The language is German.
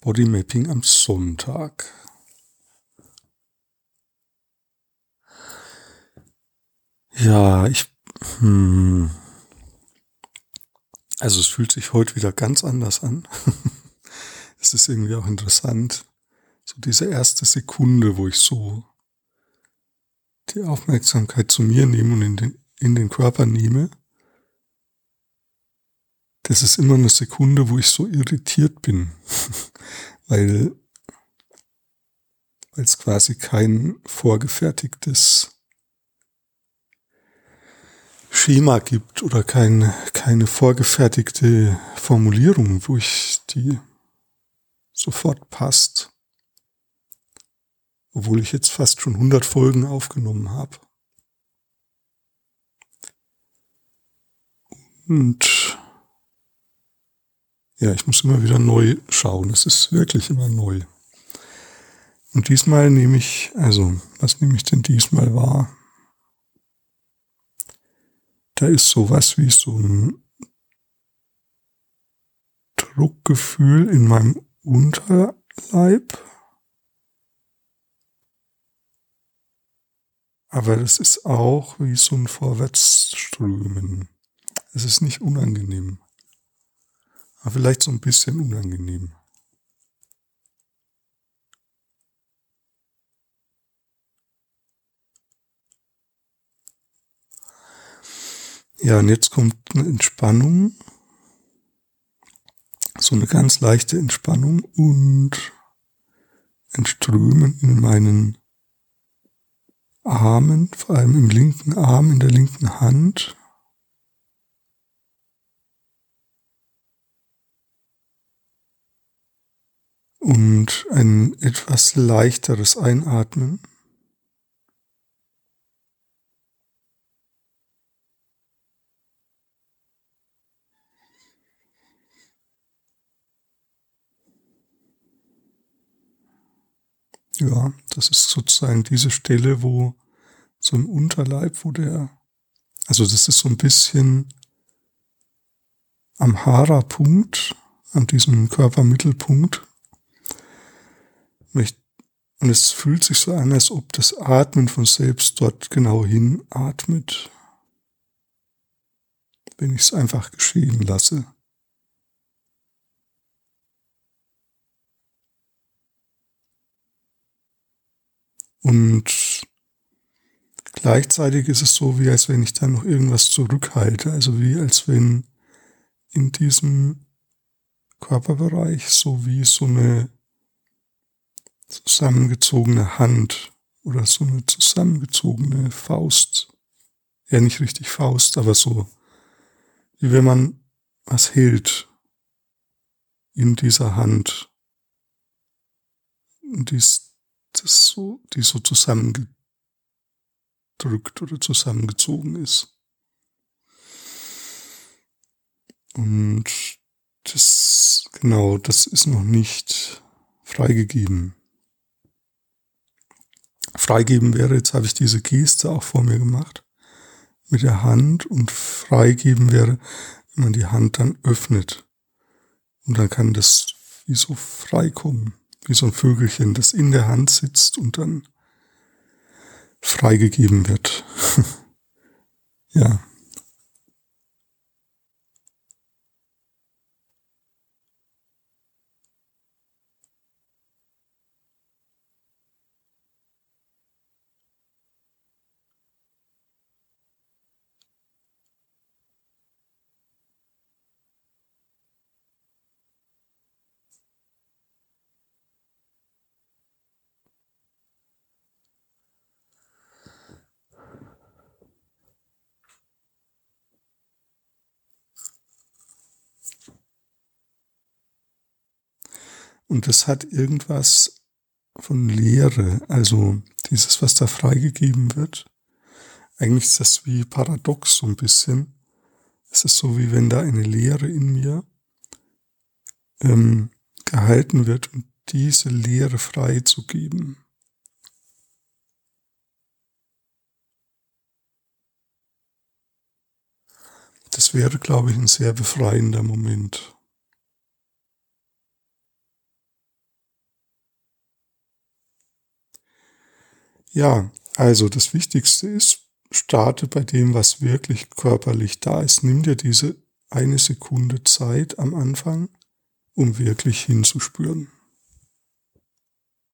Bodymapping am Sonntag. Ja, ich. Hm, also es fühlt sich heute wieder ganz anders an. es ist irgendwie auch interessant. So diese erste Sekunde, wo ich so die Aufmerksamkeit zu mir nehme und in den, in den Körper nehme. Das ist immer eine Sekunde, wo ich so irritiert bin. weil, weil es quasi kein vorgefertigtes Schema gibt oder kein, keine vorgefertigte Formulierung, wo ich die sofort passt. Obwohl ich jetzt fast schon 100 Folgen aufgenommen habe. Und ja, ich muss immer wieder neu schauen. Es ist wirklich immer neu. Und diesmal nehme ich, also, was nehme ich denn diesmal wahr? Da ist sowas wie so ein Druckgefühl in meinem Unterleib. Aber das ist auch wie so ein Vorwärtsströmen. Es ist nicht unangenehm. Aber vielleicht so ein bisschen unangenehm. Ja, und jetzt kommt eine Entspannung. So eine ganz leichte Entspannung und ein Strömen in meinen Armen, vor allem im linken Arm, in der linken Hand. Und ein etwas leichteres Einatmen. Ja, das ist sozusagen diese Stelle, wo so im Unterleib, wo der, also das ist so ein bisschen am Hara-Punkt, an diesem Körpermittelpunkt. Und es fühlt sich so an, als ob das Atmen von selbst dort genau hin atmet, wenn ich es einfach geschehen lasse. Und gleichzeitig ist es so, wie als wenn ich da noch irgendwas zurückhalte, also wie als wenn in diesem Körperbereich so wie so eine zusammengezogene Hand oder so eine zusammengezogene Faust. Ja, nicht richtig Faust, aber so, wie wenn man was hält in dieser Hand. Dies das so, die so zusammengedrückt oder zusammengezogen ist. Und das, genau, das ist noch nicht freigegeben. Freigeben wäre, jetzt habe ich diese Geste auch vor mir gemacht, mit der Hand und freigeben wäre, wenn man die Hand dann öffnet. Und dann kann das wie so freikommen wie so ein Vögelchen, das in der Hand sitzt und dann freigegeben wird. ja. Und das hat irgendwas von Leere, also dieses, was da freigegeben wird. Eigentlich ist das wie paradox so ein bisschen. Es ist so, wie wenn da eine Leere in mir ähm, gehalten wird und diese Leere freizugeben. Das wäre, glaube ich, ein sehr befreiender Moment. Ja, also das Wichtigste ist, starte bei dem, was wirklich körperlich da ist. Nimm dir diese eine Sekunde Zeit am Anfang, um wirklich hinzuspüren.